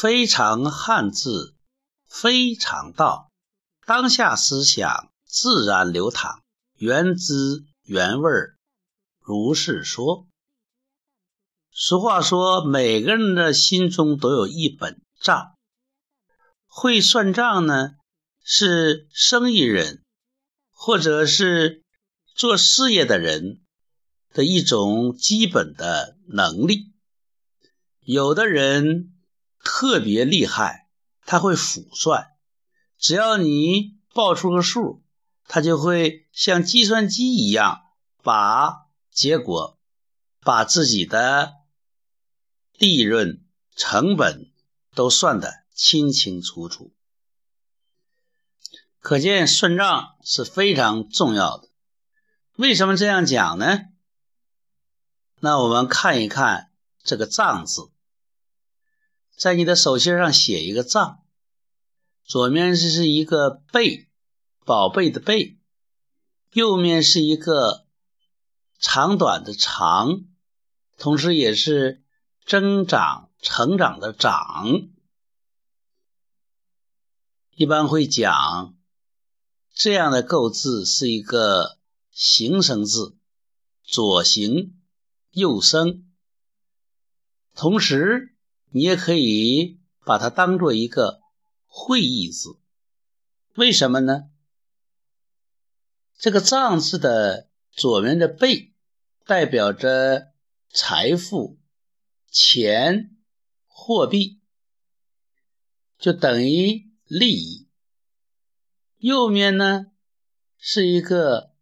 非常汉字，非常道。当下思想自然流淌，原汁原味儿，如是说。俗话说，每个人的心中都有一本账。会算账呢，是生意人或者是做事业的人的一种基本的能力。有的人。特别厉害，他会辅算，只要你报出个数，他就会像计算机一样把结果、把自己的利润、成本都算得清清楚楚。可见算账是非常重要的。为什么这样讲呢？那我们看一看这个“账”字。在你的手心上写一个“藏”，左面是是一个“贝”，宝贝的“贝”，右面是一个长短的“长”，同时也是增长、成长的“长”。一般会讲这样的构字是一个形声字，左形右声，同时。你也可以把它当做一个会意字，为什么呢？这个“藏”字的左面的“贝”代表着财富、钱、货币，就等于利益；右面呢是一个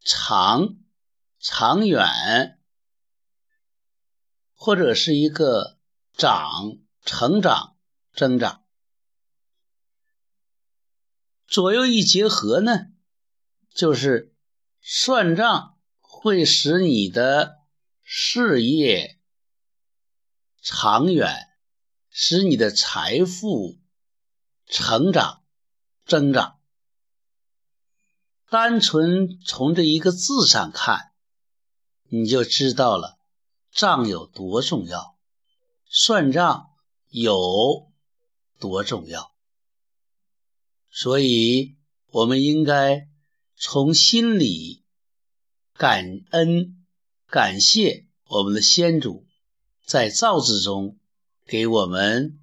长、长远，或者是一个。长、成长、增长，左右一结合呢，就是算账会使你的事业长远，使你的财富成长、增长。单纯从这一个字上看，你就知道了账有多重要。算账有多重要？所以，我们应该从心里感恩、感谢我们的先祖，在造字中给我们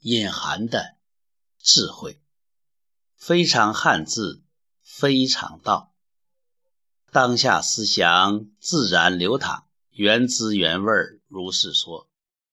隐含的智慧。非常汉字，非常道，当下思想自然流淌，原汁原味儿。如是说。